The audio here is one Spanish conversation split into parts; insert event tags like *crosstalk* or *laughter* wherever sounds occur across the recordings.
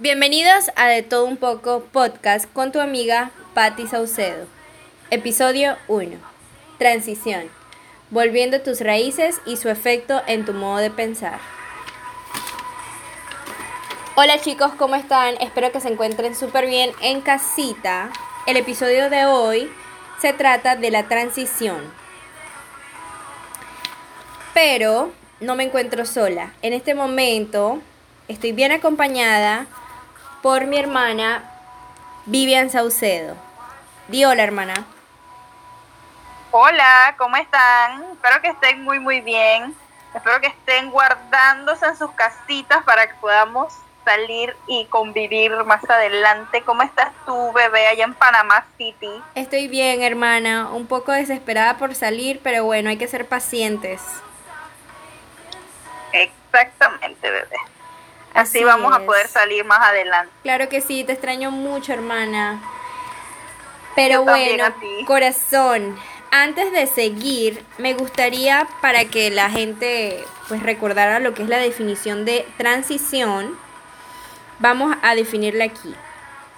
Bienvenidos a De Todo Un Poco podcast con tu amiga Patti Saucedo. Episodio 1. Transición. Volviendo tus raíces y su efecto en tu modo de pensar. Hola chicos, ¿cómo están? Espero que se encuentren súper bien en casita. El episodio de hoy se trata de la transición. Pero no me encuentro sola. En este momento estoy bien acompañada por mi hermana Vivian Saucedo. Di hola, hermana. Hola, ¿cómo están? Espero que estén muy, muy bien. Espero que estén guardándose en sus casitas para que podamos salir y convivir más adelante. ¿Cómo estás tú, bebé, allá en Panamá City? Estoy bien, hermana. Un poco desesperada por salir, pero bueno, hay que ser pacientes. Exactamente, bebé. Así, vamos a poder salir más adelante. Claro que sí, te extraño mucho, hermana. Pero bueno, corazón, antes de seguir, me gustaría para que la gente pues recordara lo que es la definición de transición, vamos a definirla aquí.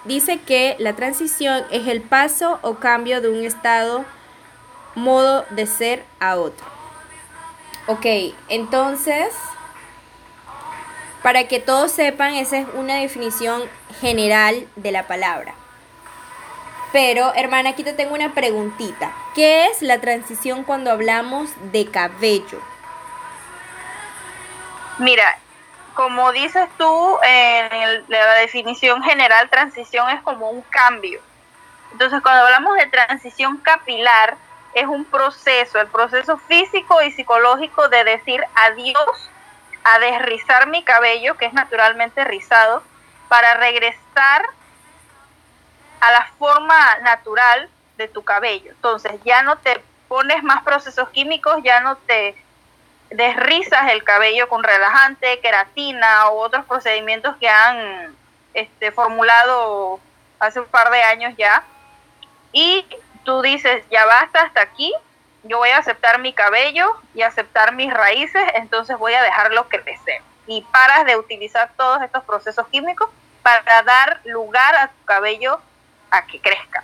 Dice que la transición es el paso o cambio de un estado, modo de ser a otro. Ok, entonces para que todos sepan, esa es una definición general de la palabra. Pero, hermana, aquí te tengo una preguntita. ¿Qué es la transición cuando hablamos de cabello? Mira, como dices tú, en la definición general, transición es como un cambio. Entonces, cuando hablamos de transición capilar, es un proceso, el proceso físico y psicológico de decir adiós a desrizar mi cabello, que es naturalmente rizado, para regresar a la forma natural de tu cabello. Entonces ya no te pones más procesos químicos, ya no te desrizas el cabello con relajante, queratina u otros procedimientos que han este, formulado hace un par de años ya. Y tú dices, ya basta hasta aquí, yo voy a aceptar mi cabello y aceptar mis raíces, entonces voy a dejarlo crecer. Y paras de utilizar todos estos procesos químicos para dar lugar a tu cabello a que crezca.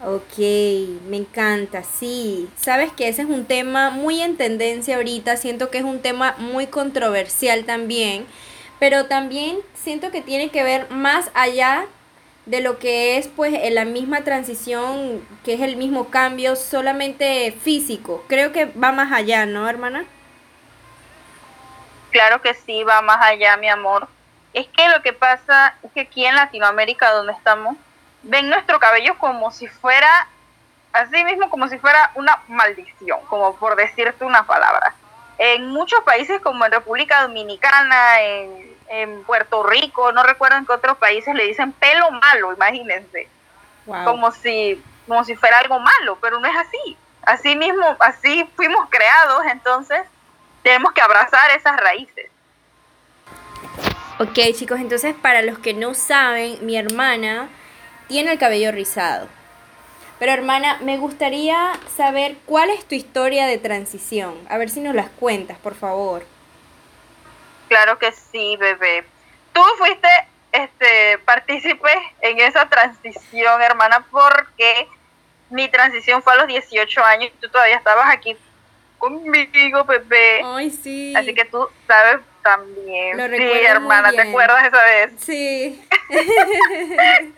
Ok, me encanta, sí. Sabes que ese es un tema muy en tendencia ahorita, siento que es un tema muy controversial también, pero también siento que tiene que ver más allá de lo que es pues la misma transición, que es el mismo cambio solamente físico. Creo que va más allá, ¿no, hermana? Claro que sí, va más allá, mi amor. Es que lo que pasa es que aquí en Latinoamérica, donde estamos, ven nuestro cabello como si fuera, así mismo como si fuera una maldición, como por decirte una palabra. En muchos países como en República Dominicana, en en Puerto Rico, no recuerdo en qué otros países le dicen pelo malo, imagínense. Como si como si fuera algo malo, pero no es así. Así mismo, así fuimos creados, entonces tenemos que abrazar esas raíces. Ok, chicos, entonces para los que no saben, mi hermana tiene el cabello rizado. Pero hermana, me gustaría saber cuál es tu historia de transición. A ver si nos las cuentas, por favor. Claro que sí, bebé. Tú fuiste este partícipe en esa transición, hermana, porque mi transición fue a los 18 años y tú todavía estabas aquí conmigo, bebé. Ay, sí. Así que tú sabes también. sí, hermana, ¿te acuerdas esa vez? Sí. *laughs*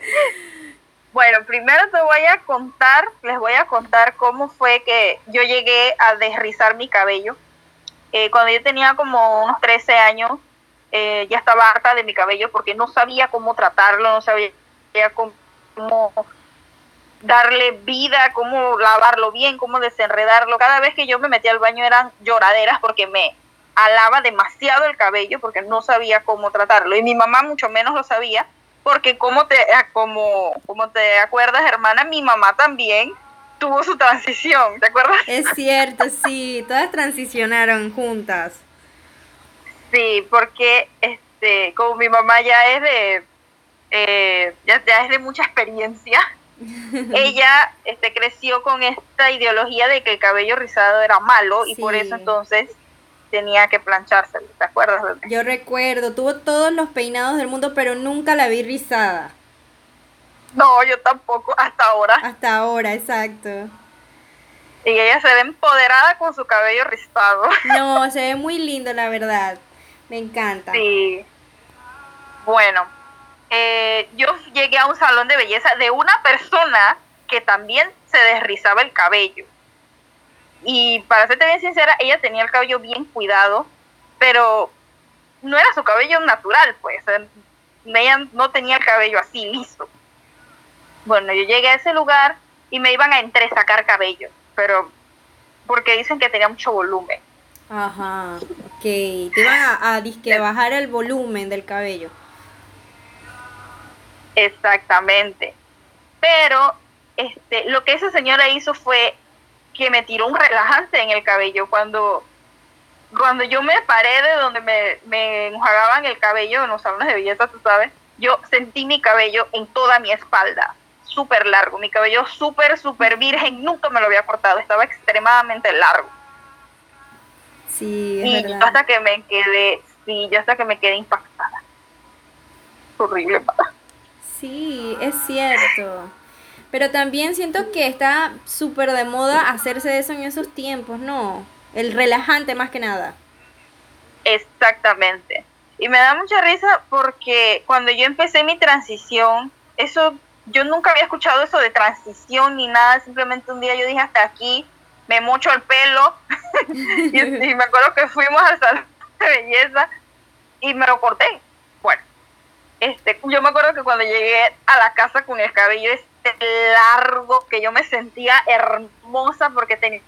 bueno, primero te voy a contar, les voy a contar cómo fue que yo llegué a desrizar mi cabello. Eh, cuando yo tenía como unos 13 años, eh, ya estaba harta de mi cabello porque no sabía cómo tratarlo, no sabía cómo, darle vida, cómo lavarlo bien, cómo desenredarlo. Cada vez que yo me metía al baño eran lloraderas porque me alaba demasiado el cabello porque no sabía cómo tratarlo. Y mi mamá mucho menos lo sabía porque como te, como, como te acuerdas, hermana, mi mamá también tuvo su transición, ¿te acuerdas? Es cierto, sí, todas transicionaron juntas. Sí, porque este, como mi mamá ya es de, eh, ya, es de mucha experiencia, *laughs* ella este, creció con esta ideología de que el cabello rizado era malo y por eso entonces tenía que planchárselo, ¿te acuerdas? Yo recuerdo, tuvo todos los peinados del mundo, pero nunca la vi rizada. No, yo tampoco, hasta ahora. Hasta ahora, exacto. Y ella se ve empoderada con su cabello rizado. No, *laughs* se ve muy lindo, la verdad. Me encanta. Sí. Bueno, eh, yo llegué a un salón de belleza de una persona que también se desrizaba el cabello. Y para serte bien sincera, ella tenía el cabello bien cuidado, pero no era su cabello natural, pues. Ella no tenía el cabello así listo. Bueno, yo llegué a ese lugar y me iban a entresacar cabello, pero porque dicen que tenía mucho volumen. Ajá, ok. Te iban a, a disque *laughs* bajar el volumen del cabello. Exactamente. Pero este, lo que esa señora hizo fue que me tiró un relajante en el cabello cuando cuando yo me paré de donde me, me enjuagaban el cabello en los salones de belleza, tú sabes, yo sentí mi cabello en toda mi espalda súper largo, mi cabello súper, súper virgen, nunca me lo había cortado, estaba extremadamente largo. Sí, y yo hasta que me quedé, sí, yo hasta que me quedé impactada. Horrible. Sí, es cierto. Pero también siento que está súper de moda hacerse eso en esos tiempos, ¿no? El relajante más que nada. Exactamente. Y me da mucha risa porque cuando yo empecé mi transición, eso yo nunca había escuchado eso de transición ni nada, simplemente un día yo dije hasta aquí, me mocho el pelo *laughs* y, me acuerdo que fuimos al salón de belleza y me lo corté. Bueno, este, yo me acuerdo que cuando llegué a la casa con el cabello este largo, que yo me sentía hermosa porque tenía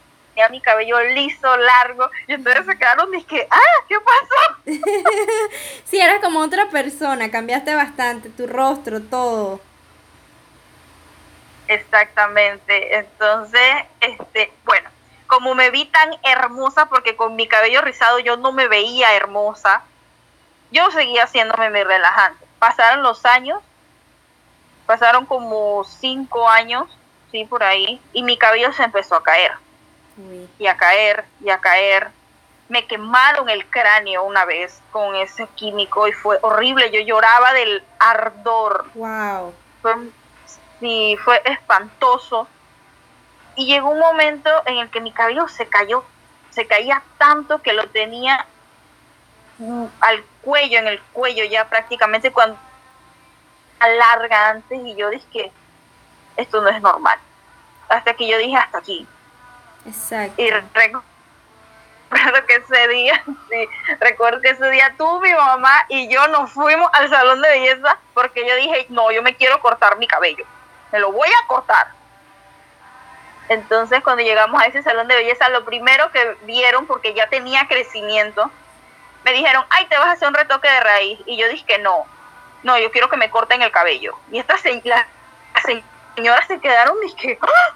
mi cabello liso, largo, y entonces se quedaron y que, ah, ¿qué pasó? *laughs* sí, eras como otra persona, cambiaste bastante, tu rostro, todo. Exactamente. Entonces, este, bueno, como me vi tan hermosa, porque con mi cabello rizado yo no me veía hermosa, yo seguía haciéndome mi relajante. Pasaron los años, pasaron como cinco años, sí, por ahí, y mi cabello se empezó a caer. Y a caer, y a caer. Me quemaron el cráneo una vez con ese químico y fue horrible. Yo lloraba del ardor. Wow. Fue sí, fue espantoso. Y llegó un momento en el que mi cabello se cayó, se caía tanto que lo tenía mm, al cuello, en el cuello ya prácticamente cuando larga antes y yo dije que esto no es normal. Hasta que yo dije hasta aquí. Exacto. Y recuerdo que ese día, *laughs* sí, recuerdo que ese día tú, mi mamá y yo nos fuimos al salón de belleza porque yo dije, no, yo me quiero cortar mi cabello me lo voy a cortar. Entonces cuando llegamos a ese salón de belleza, lo primero que vieron, porque ya tenía crecimiento, me dijeron, ay, te vas a hacer un retoque de raíz. Y yo dije que no, no, yo quiero que me corten el cabello. Y estas señoras se quedaron y dije, ¡Ah!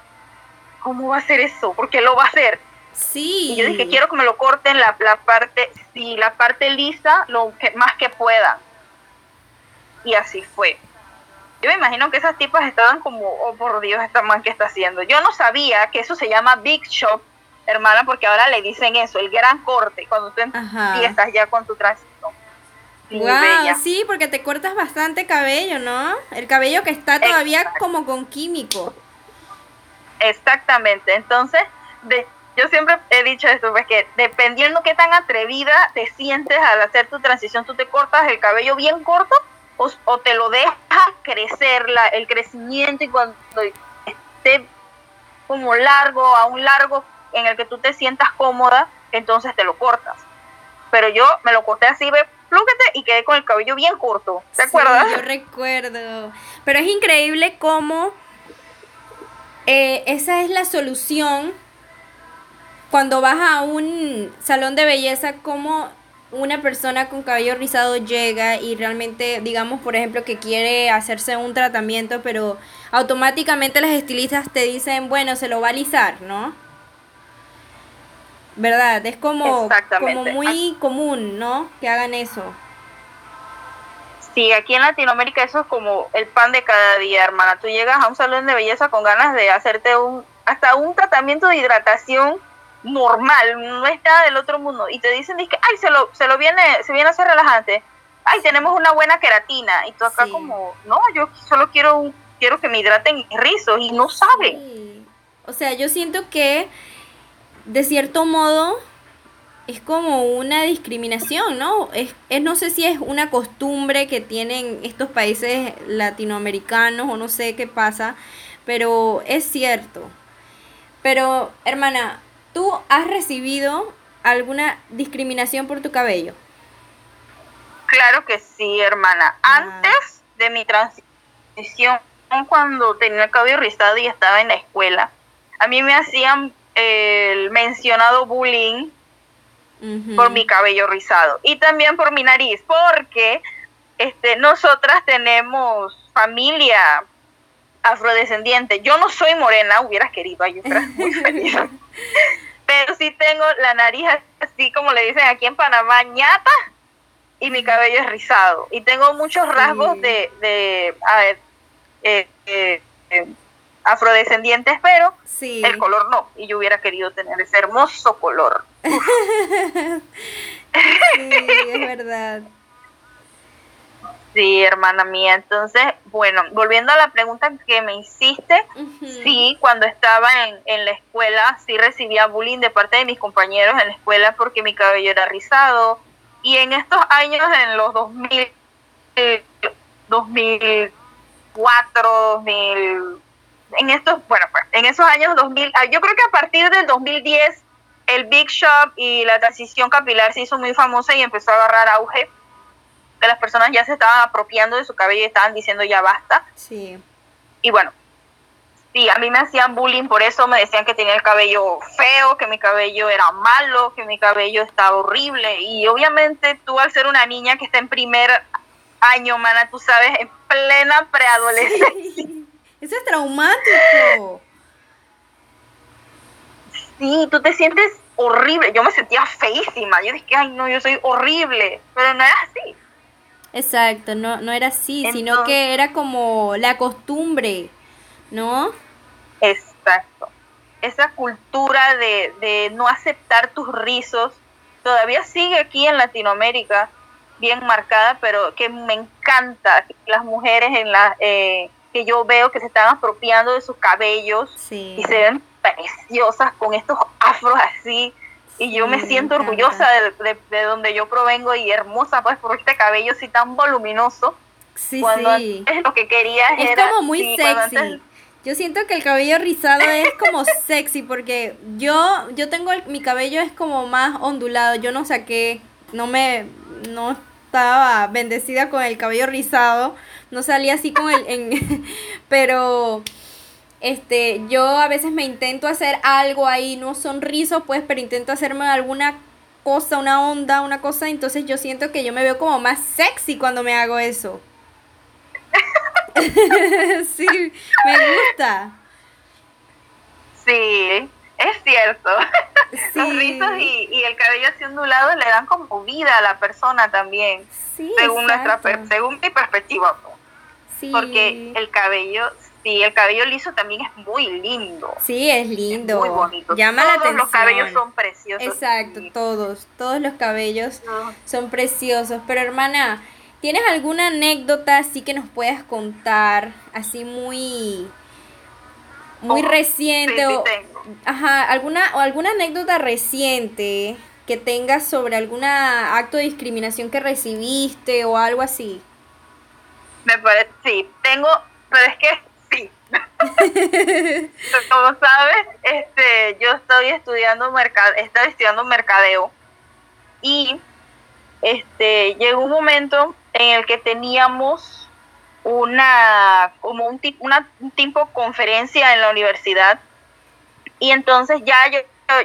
¿cómo va a hacer eso? ¿Por qué lo va a hacer? Sí. Y yo dije, quiero que me lo corten la, la parte, sí, la parte lisa, lo que, más que pueda. Y así fue. Yo me imagino que esas tipas estaban como, oh por Dios, esta man que está haciendo. Yo no sabía que eso se llama Big Shop, hermana, porque ahora le dicen eso, el gran corte, cuando tú empiezas ya con tu transición. Wow, sí, porque te cortas bastante cabello, ¿no? El cabello que está todavía como con químico. Exactamente, entonces, de, yo siempre he dicho esto, pues que dependiendo qué tan atrevida te sientes al hacer tu transición, tú te cortas el cabello bien corto o, te lo deja crecer la, el crecimiento y cuando esté como largo, a un largo en el que tú te sientas cómoda, entonces te lo cortas. Pero yo me lo corté así, ve, plúquete y quedé con el cabello bien corto. ¿Te acuerdas? Yo recuerdo. Pero es increíble cómo eh, esa es la solución cuando vas a un salón de belleza, cómo una persona con cabello rizado llega y realmente, digamos, por ejemplo, que quiere hacerse un tratamiento, pero automáticamente las estilistas te dicen, bueno, se lo va a alisar, ¿no? ¿Verdad? Es como, como muy común, ¿no? Que hagan eso. Sí, aquí en Latinoamérica eso es como el pan de cada día, hermana. Tú llegas a un salón de belleza con ganas de hacerte un, hasta un tratamiento de hidratación normal, no está del otro mundo. Y te dicen, que, ay, se lo, se lo viene, se viene a hacer relajante. Ay, tenemos una buena queratina. Y tú acá como, no, yo solo quiero, quiero que me hidraten rizos y no sabe. O sea, yo siento que de cierto modo es como una discriminación, ¿no? Es, es, no sé si es una costumbre que tienen estos países latinoamericanos o no sé qué pasa, pero es cierto. Pero, hermana, ¿tú has recibido alguna discriminación por tu cabello? Claro que sí, hermana. Ah. Antes de mi transición, cuando tenía el cabello rizado y estaba en la escuela, a mí me hacían el mencionado bullying por mi cabello rizado y también por mi nariz, porque este, nosotras tenemos familia afrodescendiente. Yo no soy morena, hubieras querido, yo muy *laughs* feliz. Pero sí tengo la nariz así como le dicen aquí en Panamá, ñata, y mi cabello es rizado. Y tengo muchos rasgos de, de a ver, eh, eh, eh, afrodescendientes, pero el color no. Y yo hubiera querido tener ese hermoso color. *laughs* sí, es verdad. Sí, hermana mía. Entonces, bueno, volviendo a la pregunta que me hiciste, sí, cuando estaba en, en, la escuela, sí recibía bullying de parte de mis compañeros en la escuela porque mi cabello era rizado. Y en estos años, en los 2000, 2004, 2000, en estos, bueno, pues, en esos años 2000, ah, yo creo que a partir del 2010 el Big Shop y la transición capilar se hizo muy famosa y empezó a agarrar auge. Que las personas ya se estaban apropiando de su cabello y estaban diciendo ya basta. Sí. Y bueno, sí, a mí me hacían bullying por eso, me decían que tenía el cabello feo, que mi cabello era malo, que mi cabello estaba horrible. Y obviamente tú al ser una niña que está en primer año, mana, tú sabes, en plena preadolescencia. *laughs* Eso es traumático. Sí, tú te sientes horrible. Yo me sentía feísima. Yo dije, ay, no, yo soy horrible. Pero no era así. Exacto, no, no era así, sino que era como la costumbre, ¿no? Exacto. Esa cultura de, de no aceptar tus rizos todavía sigue aquí en Latinoamérica bien marcada, pero que me encanta las mujeres en la, eh, que yo veo que se están apropiando de sus cabellos y se ven preciosas con estos afros así. Y yo me siento orgullosa de, donde yo provengo y hermosa pues por este cabello así tan voluminoso. Sí, sí. Es lo que quería es como muy sexy. Yo siento que el cabello rizado es como *laughs* sexy porque yo yo tengo mi cabello es como más ondulado. Yo no saqué, no me no estaba bendecida con el cabello rizado no salía así con el, en, *laughs* pero este, yo a veces me intento hacer algo ahí, no sonriso pues, pero intento hacerme alguna cosa, una onda, una cosa, entonces yo siento que yo me veo como más sexy cuando me hago eso. *laughs* sí, me gusta. Sí, es cierto. Los rizos y, y, el cabello así ondulado le dan como vida a la persona también. Sí, según nuestra según mi perspectiva. Porque el cabello, sí, el cabello liso también es muy lindo. Sí, es lindo. muy bonito. Llama la atención. los cabellos son preciosos. Exacto, todos, todos los cabellos son preciosos. Pero hermana, ¿tienes alguna anécdota así que nos puedas contar? Así muy muy oh, reciente o ajá, alguna o alguna anécdota reciente que tengas sobre algún acto de discriminación que recibiste o algo así. Me parece, sí, tengo, pero es que sí. Como sabes, este, yo estoy estudiando mercado, estoy estudiando mercadeo. Y este llegó un momento en el que teníamos una como un una un tipo conferencia en la universidad. Y entonces ya yo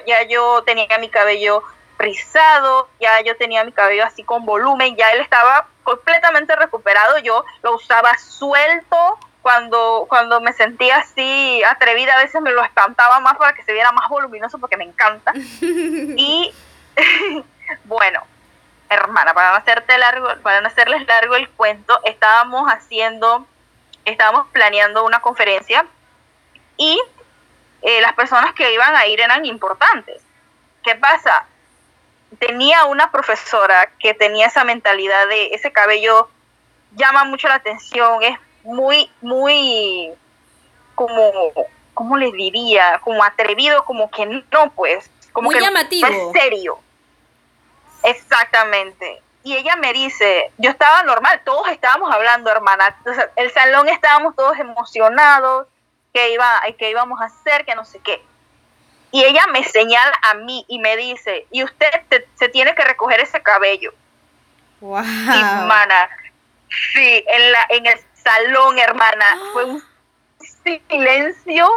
ya yo tenía mi cabello rizado, ya yo tenía mi cabello así con volumen, ya él estaba completamente recuperado, yo lo usaba suelto, cuando, cuando me sentía así atrevida, a veces me lo espantaba más para que se viera más voluminoso porque me encanta. *laughs* y *laughs* bueno, hermana, para no hacerte largo, para no hacerles largo el cuento, estábamos haciendo, estábamos planeando una conferencia y eh, las personas que iban a ir eran importantes. ¿qué pasa? Tenía una profesora que tenía esa mentalidad de ese cabello llama mucho la atención, es muy, muy como, ¿cómo les diría? Como atrevido, como que no, pues, como muy que llamativo. es serio. Exactamente. Y ella me dice, yo estaba normal, todos estábamos hablando, hermana. el salón estábamos todos emocionados, que, iba, que íbamos a hacer, que no sé qué. Y ella me señala a mí y me dice, y usted se tiene que recoger ese cabello. Wow. Hermana, sí, en, la, en el salón, hermana, fue un silencio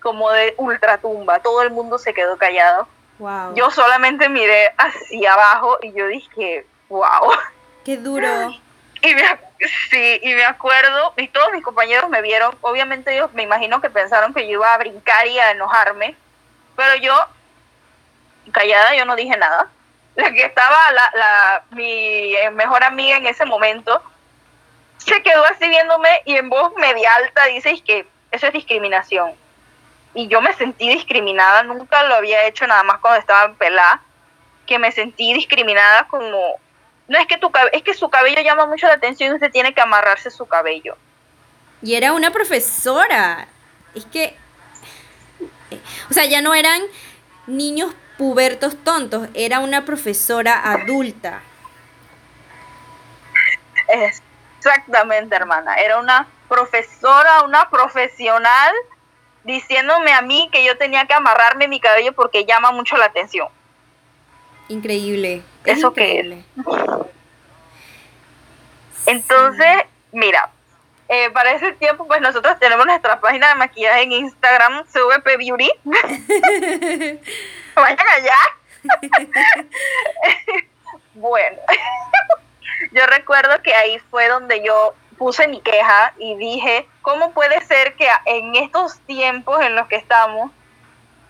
como de ultratumba. Todo el mundo se quedó callado. Wow. Yo solamente miré hacia abajo y yo dije, wow. Qué duro. Y me, sí, y me acuerdo, y todos mis compañeros me vieron, obviamente ellos me imagino que pensaron que yo iba a brincar y a enojarme, pero yo, callada, yo no dije nada. La que estaba, la, la, mi mejor amiga en ese momento, se quedó así viéndome y en voz media alta dice que eso es discriminación. Y yo me sentí discriminada, nunca lo había hecho nada más cuando estaba en pelada, que me sentí discriminada como no es que tu es que su cabello llama mucho la atención y usted tiene que amarrarse su cabello. Y era una profesora. Es que o sea, ya no eran niños pubertos tontos, era una profesora adulta. Exactamente, hermana. Era una profesora, una profesional diciéndome a mí que yo tenía que amarrarme mi cabello porque llama mucho la atención. Increíble. ¿Eso increíble. *laughs* Entonces, mira, eh, para ese tiempo, pues nosotros tenemos nuestra página de maquillaje en Instagram, CVP Beauty. *laughs* *laughs* Vayan allá. bueno, yo recuerdo que ahí fue donde yo puse mi queja y dije, ¿cómo puede ser que en estos tiempos en los que estamos,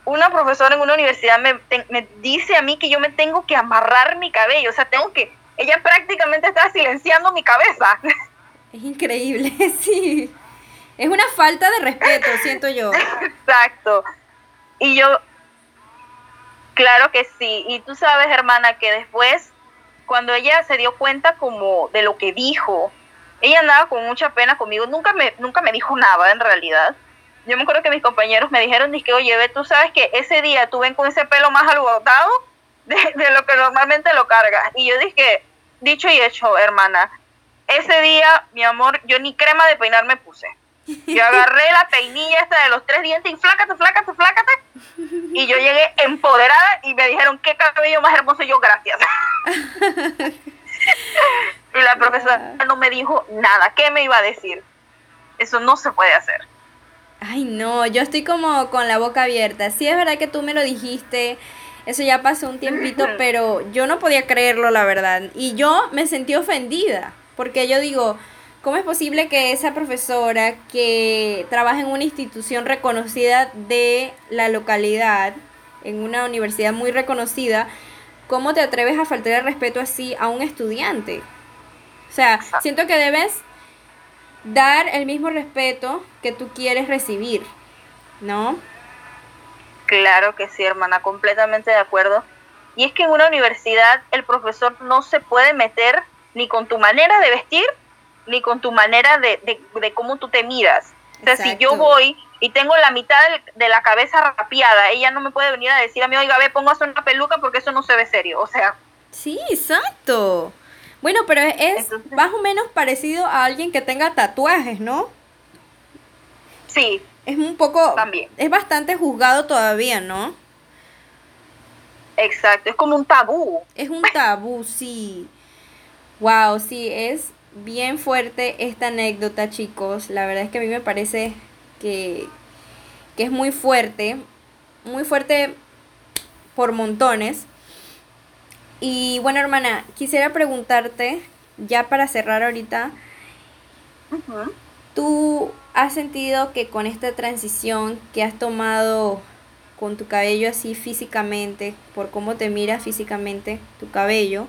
una profesora en una universidad me, me, dice a mí que yo me tengo que amarrar mi cabello, o sea, tengo que, ella prácticamente está silenciando mi cabeza. *laughs* Es increíble, *laughs* sí. Es una falta de respeto, siento yo. Exacto. Y yo, claro que sí. Y tú sabes, hermana, que después, cuando ella se dio cuenta como de lo que dijo, ella andaba con mucha pena conmigo. Nunca me, nunca me dijo nada, en realidad yo me acuerdo que mis compañeros me dijeron, que oye, ve, tú sabes que ese día tú ven con ese pelo más alborotado *laughs* de, lo que normalmente lo cargas. Y yo dije, dicho y hecho, hermana, ese día, mi amor, yo ni crema de peinar me puse. Yo agarré la peinilla esta de los tres dientes y flácate, flácate, flácate. Y yo llegué empoderada y me dijeron, qué cabello más hermoso. Y yo, gracias. y la profesora no me dijo nada. ¿Qué me iba a decir? Eso no se puede hacer. Ay, no, yo estoy como con la boca abierta. Sí, es verdad que tú me lo dijiste. Eso ya pasó un tiempito, pero yo no podía creerlo, la verdad. Y yo me sentí ofendida, porque yo digo, ¿cómo es posible que esa profesora que trabaja en una institución reconocida de la localidad, en una universidad muy reconocida, ¿cómo te atreves a faltar el respeto así a un estudiante? O sea, siento que debes dar el mismo respeto que tú quieres recibir, ¿no? Claro que sí, hermana, completamente de acuerdo. Y es que en una universidad el profesor no se puede meter ni con tu manera de vestir, ni con tu manera de, de, cómo tú te miras. O sea, si yo voy y tengo la mitad de la cabeza rapiada, ella no me puede venir a decir a mí, oiga, ve, póngase una peluca porque eso no se ve serio. O sea. Sí, exacto. Bueno, pero es más o menos parecido a alguien que tenga tatuajes, ¿no? Sí. Es un poco... También. Es bastante juzgado todavía, ¿no? Exacto, es como un tabú. Es un tabú, sí. Wow, sí, es bien fuerte esta anécdota, chicos. La verdad es que a mí me parece que, que es muy fuerte. Muy fuerte por montones. Y bueno, hermana, quisiera preguntarte, ya para cerrar ahorita, ¿tú has sentido que con esta transición que has tomado con tu cabello así físicamente, por cómo te mira físicamente tu cabello,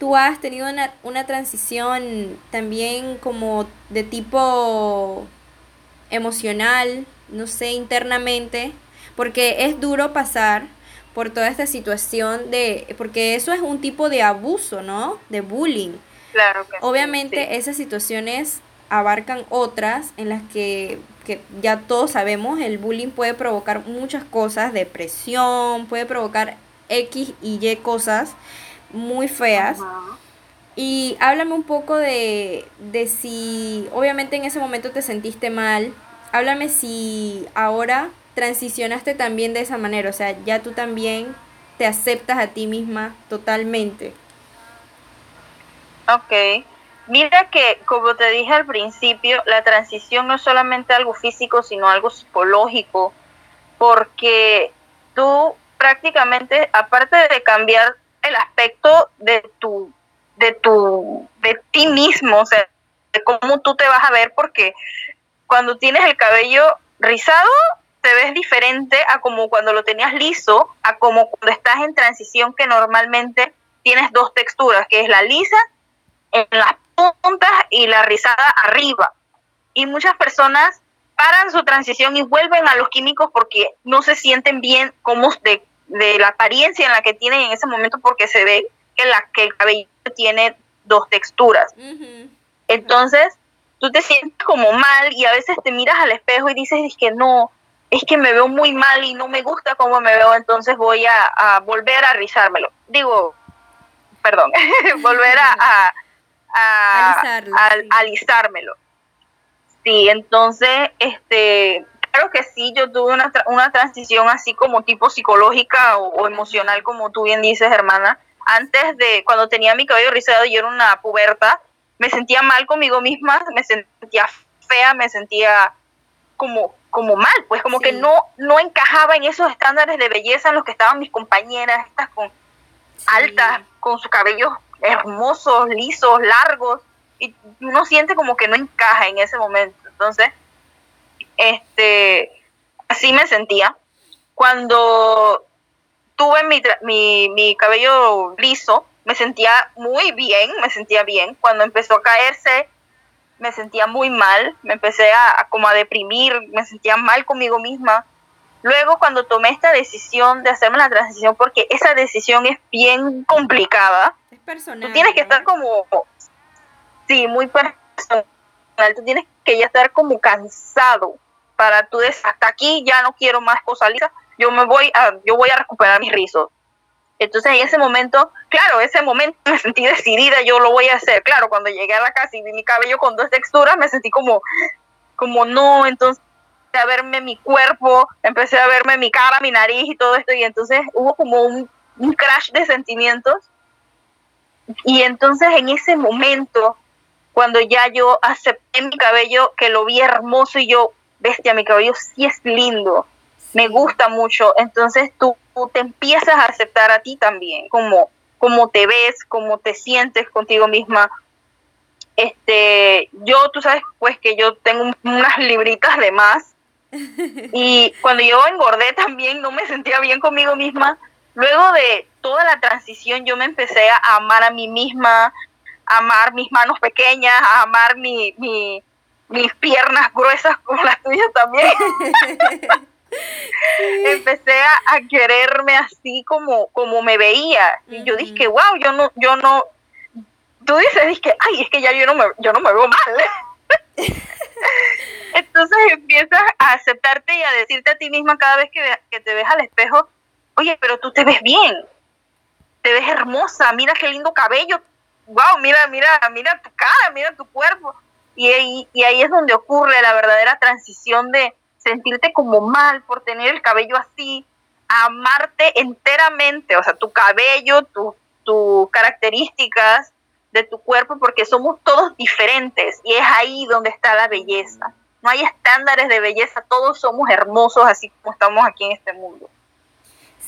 tú has tenido una, una transición también como de tipo emocional, no sé, internamente, porque es duro pasar por toda esta situación de, porque eso es un tipo de abuso, ¿no? De bullying. Claro que Obviamente esas situaciones abarcan otras en las que, que, ya todos sabemos, el bullying puede provocar muchas cosas, depresión, puede provocar X y Y cosas muy feas. Y háblame un poco de, de si, obviamente en ese momento te sentiste mal, háblame si ahora transicionaste también de esa manera, o sea, ya tú también te aceptas a ti misma totalmente. Ok. Mira que, como te dije al principio, la transición no es solamente algo físico, sino algo psicológico, porque tú prácticamente, aparte de cambiar el aspecto de tu, de tu, de ti mismo, o sea, de cómo tú te vas a ver, porque cuando tienes el cabello rizado, te ves diferente a como cuando lo tenías liso, a como cuando estás en transición que normalmente tienes dos texturas, que es la lisa en las puntas y la rizada arriba. Y muchas personas paran su transición y vuelven a los químicos porque no se sienten bien como de, de la apariencia en la que tienen en ese momento porque se ve que, la, que el cabello tiene dos texturas. Entonces, tú te sientes como mal y a veces te miras al espejo y dices es que no, es que me veo muy mal y no me gusta cómo me veo, entonces voy a, volver a rizármelo. Digo, perdón, *laughs* volver a, a, alisármelo. Sí, entonces, este, claro que sí, yo tuve una, una transición así como tipo psicológica o, emocional, como tú bien dices, hermana. Antes de, cuando tenía mi cabello rizado, yo era una puberta, me sentía mal conmigo misma, me sentía fea, me sentía como, como mal, pues como que no, no encajaba en esos estándares de belleza en los que estaban mis compañeras, estas con altas, con su cabello hermosos, lisos, largos, y uno siente como que no encaja en ese momento. Entonces, este, así me sentía. Cuando tuve mi, mi, mi cabello liso, me sentía muy bien, me sentía bien. Cuando empezó a caerse, me sentía muy mal, me empecé a, a, como a deprimir, me sentía mal conmigo misma. Luego cuando tomé esta decisión de hacerme la transición, porque esa decisión es bien complicada, personal. Tú tienes que estar como, sí, muy personal. Tú tienes que ya estar como cansado para tú decir, hasta aquí ya no quiero más cosas lisas, yo me voy a, yo voy a recuperar mis rizos. Entonces en ese momento, claro, ese momento *laughs* me sentí decidida, yo lo voy a hacer. Claro, cuando llegué a la casa y vi mi cabello con dos texturas, me sentí como, como no, entonces a verme mi cuerpo, empecé a verme mi cara, mi nariz y todo esto, y entonces hubo como un, un crash de sentimientos y entonces en ese momento, cuando ya yo acepté mi cabello, que lo vi hermoso y yo, bestia, mi cabello sí es lindo, me gusta mucho, entonces tú, te empiezas a aceptar a ti también, como, como te ves, como te sientes contigo misma. Este, yo, tú sabes, pues que yo tengo unas libritas de más. *laughs* Y cuando yo engordé también no me sentía bien conmigo misma. Luego de toda la transición yo me empecé a amar a mí misma, a amar mis manos pequeñas, a amar mi, mis piernas gruesas como las tuyas también. *laughs* *laughs* empecé a, quererme así como, como me veía. Y yo dije, wow, yo no, yo no, tú dices, que ay, es que ya yo no me, yo no me veo mal. *laughs* Entonces empiezas a aceptarte y a decirte a ti misma cada vez que, que te ves al espejo, oye, pero tú te ves bien, te ves hermosa, mira qué lindo cabello, wow, mira, mira, mira tu cara, mira tu cuerpo. Y ahí, y ahí es donde ocurre la verdadera transición de sentirte como mal por tener el cabello así, amarte enteramente, o sea, tu cabello, tus características de tu cuerpo, porque somos todos diferentes y es ahí donde está la belleza. No hay estándares de belleza, todos somos hermosos así como estamos aquí en este mundo.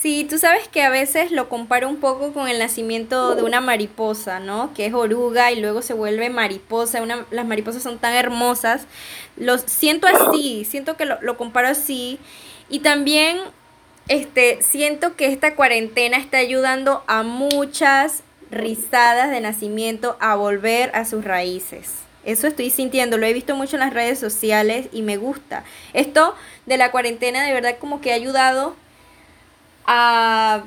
Sí, tú sabes que a veces lo comparo un poco con el nacimiento de una mariposa, ¿no? Que es oruga y luego se vuelve mariposa. Una, las mariposas son tan hermosas. Los siento así, siento que lo, lo comparo así. Y también este, siento que esta cuarentena está ayudando a muchas rizadas de nacimiento a volver a sus raíces. Eso estoy sintiendo, lo he visto mucho en las redes sociales y me gusta. Esto de la cuarentena de verdad como que ha ayudado a,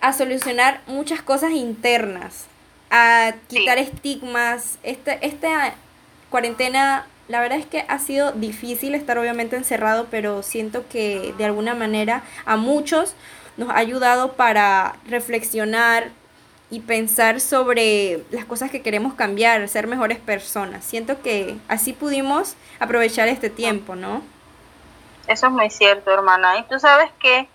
a solucionar muchas cosas internas, a quitar estigmas. Esta, esta cuarentena, la verdad es que ha sido difícil estar obviamente encerrado, pero siento que de alguna manera a muchos nos ha ayudado para reflexionar y pensar sobre las cosas que queremos cambiar, ser mejores personas. Siento que así pudimos aprovechar este tiempo, ¿no? Eso es muy cierto, hermana. Y tú sabes que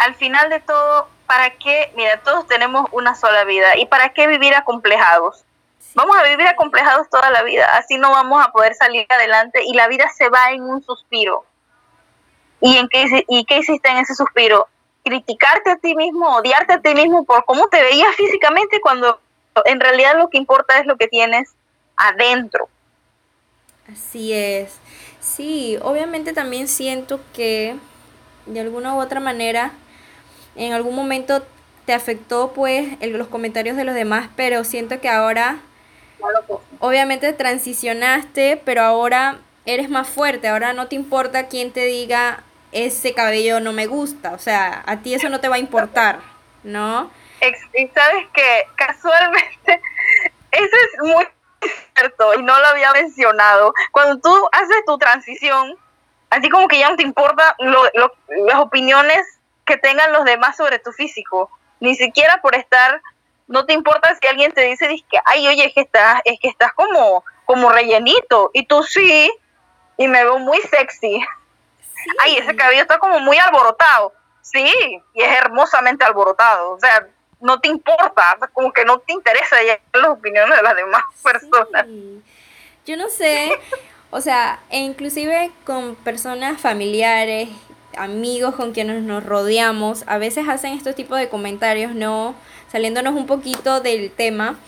al final de todo, ¿para qué? Mira, todos tenemos una sola vida. ¿Y para qué vivir acomplejados? Vamos a vivir acomplejados toda la vida. Así no vamos a poder salir adelante y la vida se va en un suspiro. ¿Y, en qué, ¿Y qué hiciste en ese suspiro? criticarte a ti mismo, odiarte a ti mismo por cómo te veías físicamente cuando en realidad lo que importa es lo que tienes adentro. Así es. Sí, obviamente también siento que de alguna u otra manera en algún momento te afectó pues los comentarios de los demás, pero siento que ahora obviamente transicionaste, pero ahora eres más fuerte, ahora no te importa quién te diga ese cabello no me gusta, o sea, a ti eso no te va a importar, ¿no? Y sabes que casualmente, *laughs* eso es muy cierto y no lo había mencionado. Cuando tú haces tu transición, así como que ya no te importa las opiniones que tengan los demás sobre tu físico, ni siquiera por estar, no te importa si alguien te dice, que, ay, oye, es que estás, es que estás como, como rellenito, y tú sí, y me veo muy sexy. Ay, ese cabello está como muy alborotado. Sí, y es hermosamente alborotado. O sea, no te importa, como que no te interesa las opiniones de las demás personas. Yo no sé, o sea, e inclusive con personas familiares, amigos con quienes nos rodeamos, a veces hacen estos tipos de comentarios, ¿no? Saliéndonos un poquito del tema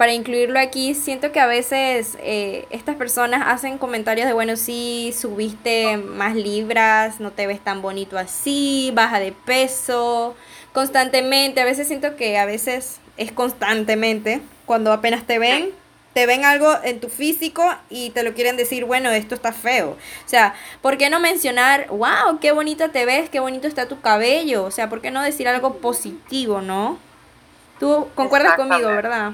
para incluirlo aquí, siento que a veces eh, estas personas hacen comentarios de, bueno, sí, subiste más libras, no te ves tan bonito así, baja de peso, constantemente, a veces siento que a veces es constantemente, cuando apenas te ven, te ven algo en tu físico y te lo quieren decir, bueno, esto está feo. O sea, ¿por qué no mencionar, wow, qué bonita te ves, qué bonito está tu cabello? O sea, ¿por qué no decir algo positivo, no? Tú concuerdas conmigo, ¿verdad?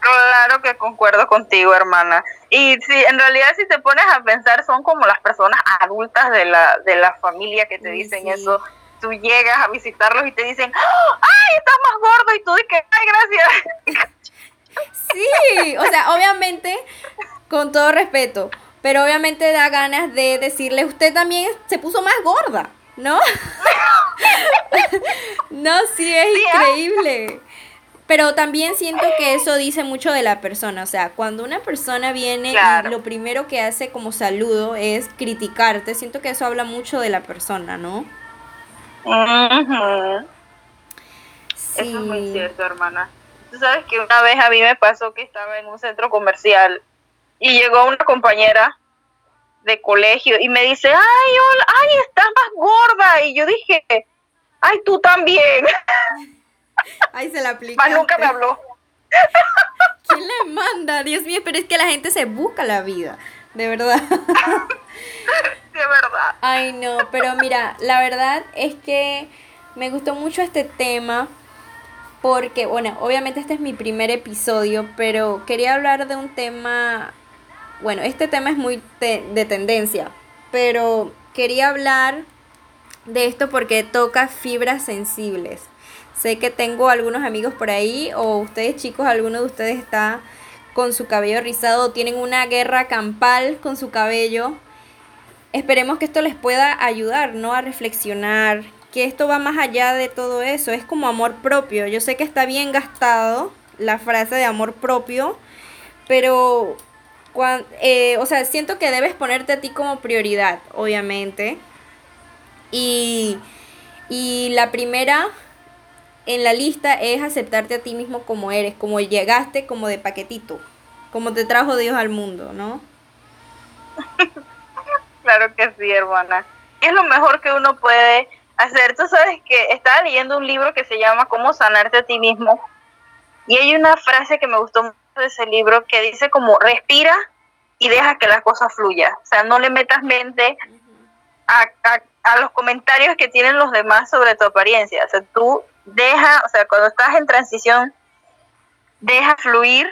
Claro que concuerdo contigo, hermana. Y si en realidad si te pones a pensar, son como las personas adultas de la, de la familia que te dicen eso. Tú llegas a visitarlos y te dicen, ¡ay, estás más gordo! Y tú dices, ¡ay, gracias! *laughs* Sí, o sea, obviamente, con todo respeto, pero obviamente da ganas de decirle, usted también se puso más gorda, ¿no? *laughs* no, sí, es ¿ah? increíble. Pero también siento que eso dice mucho de la persona. O sea, cuando una persona viene y lo primero que hace como saludo es criticarte, siento que eso habla mucho de la persona, ¿no? Eso es muy cierto, hermana. Tú sabes que una vez a mí me pasó que estaba en un centro comercial y llegó una compañera de colegio y me dice, ay, hola, ay, estás más gorda. Y yo dije, ay, tú también. *laughs* Ay, se la aplica. nunca me habló. *laughs* ¿Quién le manda? Dios mío, pero es que la gente se busca la vida, de verdad. *laughs* De verdad. Ay, no, pero mira, la verdad es que me gustó mucho este tema porque, bueno, obviamente este es mi primer episodio, pero quería hablar de un tema, bueno, este tema es muy de tendencia, pero quería hablar de esto porque toca fibras sensibles. Sé que tengo algunos amigos por ahí o ustedes chicos, alguno de ustedes está con su cabello rizado o tienen una guerra campal con su cabello. Esperemos que esto les pueda ayudar, ¿no? A reflexionar, que esto va más allá de todo eso, es como amor propio. Yo sé que está bien gastado la frase de amor propio, pero, eh, o sea, siento que debes ponerte a ti como prioridad, obviamente. Y, y la primera en la lista es aceptarte a ti mismo como eres, como llegaste, como de paquetito, como te trajo Dios al mundo, ¿no? *laughs* claro que sí, hermana. Es lo mejor que uno puede hacer. Tú sabes que estaba leyendo un libro que se llama Cómo sanarte a ti mismo. Y hay una frase que me gustó mucho de ese libro que dice como respira y deja que las cosas fluyan. O sea, no le metas mente a, a a los comentarios que tienen los demás sobre tu apariencia. O sea, tú deja, o sea, cuando estás en transición, deja fluir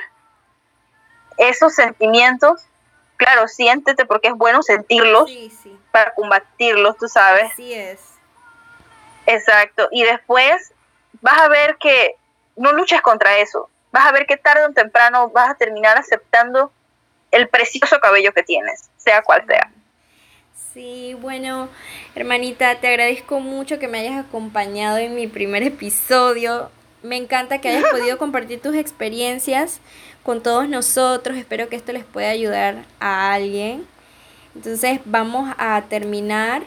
esos sentimientos. Claro, siéntete porque es bueno sentirlos para combatirlos, tú sabes. Así es. Exacto. Y después vas a ver que no luches contra eso. Vas a ver que tarde o temprano vas a terminar aceptando el precioso cabello que tienes, sea cual sea. Sí, bueno, hermanita, te agradezco mucho que me hayas acompañado en mi primer episodio. Me encanta que hayas podido *laughs* compartir tus experiencias con todos nosotros. Espero que esto les pueda ayudar a alguien. Entonces vamos a terminar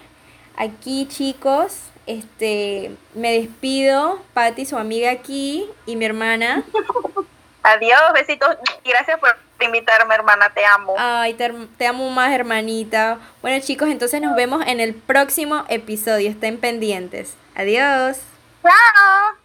aquí, chicos. Este, me despido, Patti, su amiga aquí, y mi hermana. *laughs* Adiós, besitos. Gracias por invitarme, hermana. Te amo. Ay, te, te, amo más, hermanita. Bueno, chicos, entonces nos vemos en el próximo episodio. Estén pendientes. Adiós. Chao.